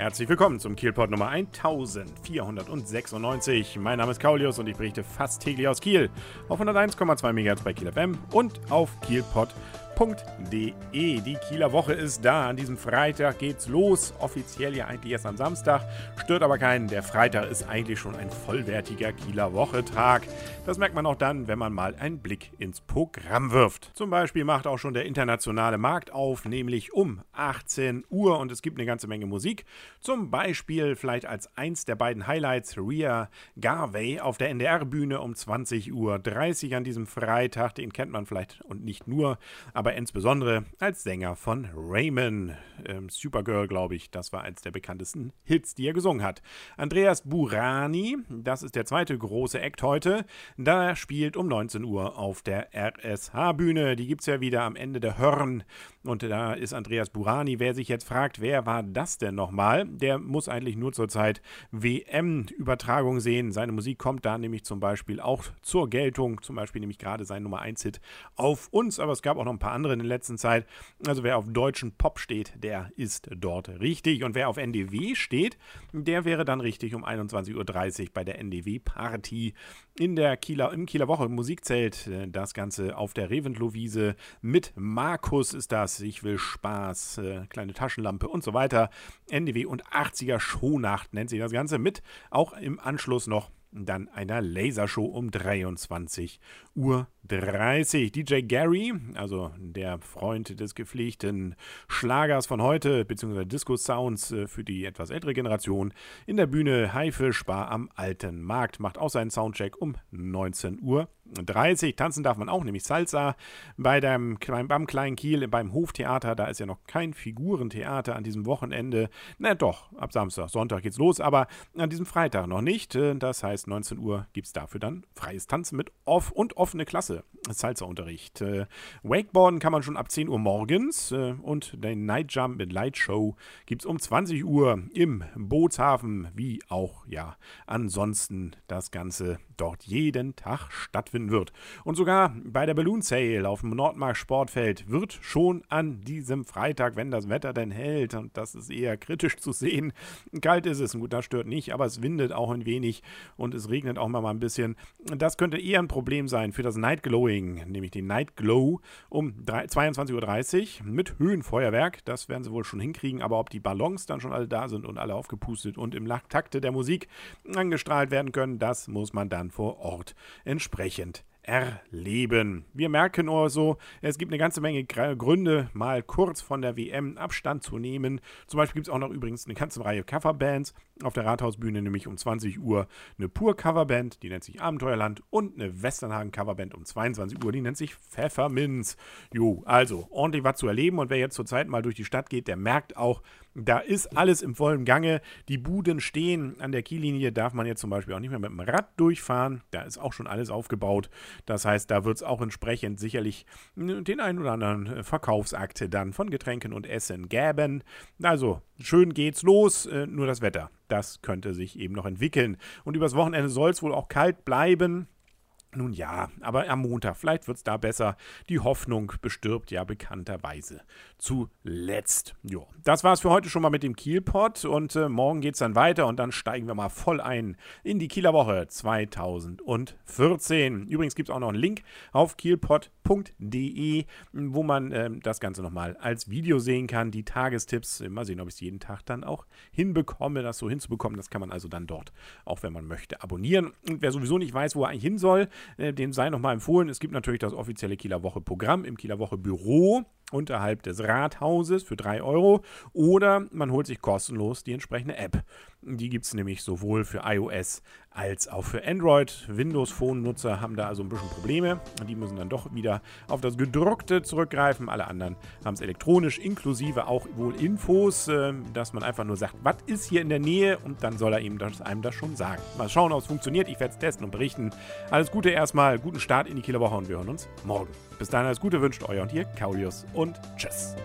Herzlich willkommen zum Kielpot Nummer 1496. Mein Name ist Kaulius und ich berichte fast täglich aus Kiel auf 101,2 MHz bei Kiel FM und auf kielpot.de www.kieler.de. Die Kieler Woche ist da. An diesem Freitag geht's los. Offiziell ja eigentlich erst am Samstag. Stört aber keinen. Der Freitag ist eigentlich schon ein vollwertiger Kieler Wochetag. Das merkt man auch dann, wenn man mal einen Blick ins Programm wirft. Zum Beispiel macht auch schon der internationale Markt auf, nämlich um 18 Uhr und es gibt eine ganze Menge Musik. Zum Beispiel vielleicht als eins der beiden Highlights Rhea Garvey auf der NDR-Bühne um 20.30 Uhr an diesem Freitag. Den kennt man vielleicht und nicht nur, aber aber insbesondere als Sänger von Raymond. Ähm, Supergirl, glaube ich, das war eins der bekanntesten Hits, die er gesungen hat. Andreas Burani, das ist der zweite große Act heute. Da spielt um 19 Uhr auf der RSH-Bühne. Die gibt es ja wieder am Ende der Hörn. Und da ist Andreas Burani. Wer sich jetzt fragt, wer war das denn nochmal? Der muss eigentlich nur zurzeit WM-Übertragung sehen. Seine Musik kommt da nämlich zum Beispiel auch zur Geltung. Zum Beispiel nämlich gerade sein Nummer 1-Hit auf uns. Aber es gab auch noch ein paar andere in der letzten Zeit. Also wer auf deutschen Pop steht, der ist dort richtig. Und wer auf NDW steht, der wäre dann richtig um 21.30 Uhr bei der NDW-Party in der Kieler, im Kieler Woche Musikzelt. Das Ganze auf der Reventlow-Wiese mit Markus ist das. Ich will Spaß, äh, kleine Taschenlampe und so weiter. NDW und 80er Shownacht nennt sich das Ganze mit. Auch im Anschluss noch dann einer Lasershow um 23 Uhr 30. DJ Gary, also der Freund des gepflegten Schlagers von heute, beziehungsweise Disco-Sounds äh, für die etwas ältere Generation, in der Bühne Haifisch Bar am Alten Markt, macht auch seinen Soundcheck um 19 Uhr 30. Tanzen darf man auch, nämlich Salsa bei dem, beim Kleinen Kiel, beim Hoftheater. Da ist ja noch kein Figurentheater an diesem Wochenende. Na doch, ab Samstag, Sonntag geht's los, aber an diesem Freitag noch nicht. Äh, das heißt, 19 Uhr gibt es dafür dann freies Tanzen mit off und offene Klasse. Salsa-Unterricht. Äh, Wakeboarden kann man schon ab 10 Uhr morgens äh, und den Night Jump mit Light Show gibt es um 20 Uhr im Bootshafen, wie auch ja ansonsten das Ganze dort jeden Tag stattfinden wird. Und sogar bei der Balloon Sale auf dem Nordmark Sportfeld wird schon an diesem Freitag, wenn das Wetter denn hält, und das ist eher kritisch zu sehen, kalt ist es, gut, das stört nicht, aber es windet auch ein wenig und es regnet auch mal ein bisschen. Das könnte eher ein Problem sein für das Night Glowing, nämlich den Night Glow um 22.30 Uhr mit Höhenfeuerwerk. Das werden sie wohl schon hinkriegen, aber ob die Ballons dann schon alle da sind und alle aufgepustet und im Takte der Musik angestrahlt werden können, das muss man dann vor Ort entsprechend erleben. Wir merken nur so, es gibt eine ganze Menge Gründe, mal kurz von der WM Abstand zu nehmen. Zum Beispiel gibt es auch noch übrigens eine ganze Reihe Coverbands auf der Rathausbühne, nämlich um 20 Uhr eine Pur-Coverband, die nennt sich Abenteuerland und eine Westernhagen-Coverband um 22 Uhr, die nennt sich Pfefferminz. Jo, also ordentlich was zu erleben und wer jetzt zurzeit mal durch die Stadt geht, der merkt auch, da ist alles im vollen Gange. Die Buden stehen. An der Kiellinie darf man jetzt zum Beispiel auch nicht mehr mit dem Rad durchfahren. Da ist auch schon alles aufgebaut. Das heißt, da wird es auch entsprechend sicherlich den einen oder anderen Verkaufsakte dann von Getränken und Essen gäben. Also, schön geht's los. Äh, nur das Wetter, das könnte sich eben noch entwickeln. Und übers Wochenende soll es wohl auch kalt bleiben. Nun ja, aber am Montag, vielleicht wird es da besser. Die Hoffnung bestirbt ja bekannterweise zuletzt. Jo, das war es für heute schon mal mit dem Kielpot und äh, morgen geht es dann weiter und dann steigen wir mal voll ein in die Kieler Woche 2014. Übrigens gibt es auch noch einen Link auf kielpot.de, wo man äh, das Ganze nochmal als Video sehen kann. Die Tagestipps, mal sehen, ob ich es jeden Tag dann auch hinbekomme, das so hinzubekommen. Das kann man also dann dort, auch wenn man möchte, abonnieren. Und wer sowieso nicht weiß, wo er eigentlich hin soll, äh, dem sei nochmal empfohlen. Es gibt natürlich das offizielle Kieler Woche Programm im Kieler Woche Büro unterhalb des Rathauses für 3 Euro oder man holt sich kostenlos die entsprechende App. Die gibt es nämlich sowohl für iOS als auch für Android. Windows Phone-Nutzer haben da also ein bisschen Probleme. Die müssen dann doch wieder auf das Gedruckte zurückgreifen. Alle anderen haben es elektronisch, inklusive auch wohl Infos, äh, dass man einfach nur sagt, was ist hier in der Nähe und dann soll er ihm das, einem das schon sagen. Mal schauen, ob es funktioniert. Ich werde es testen und berichten. Alles Gute erstmal, guten Start in die Kieler Woche und wir hören uns morgen. Bis dahin alles Gute wünscht euer und ihr, Kaulius und tschüss.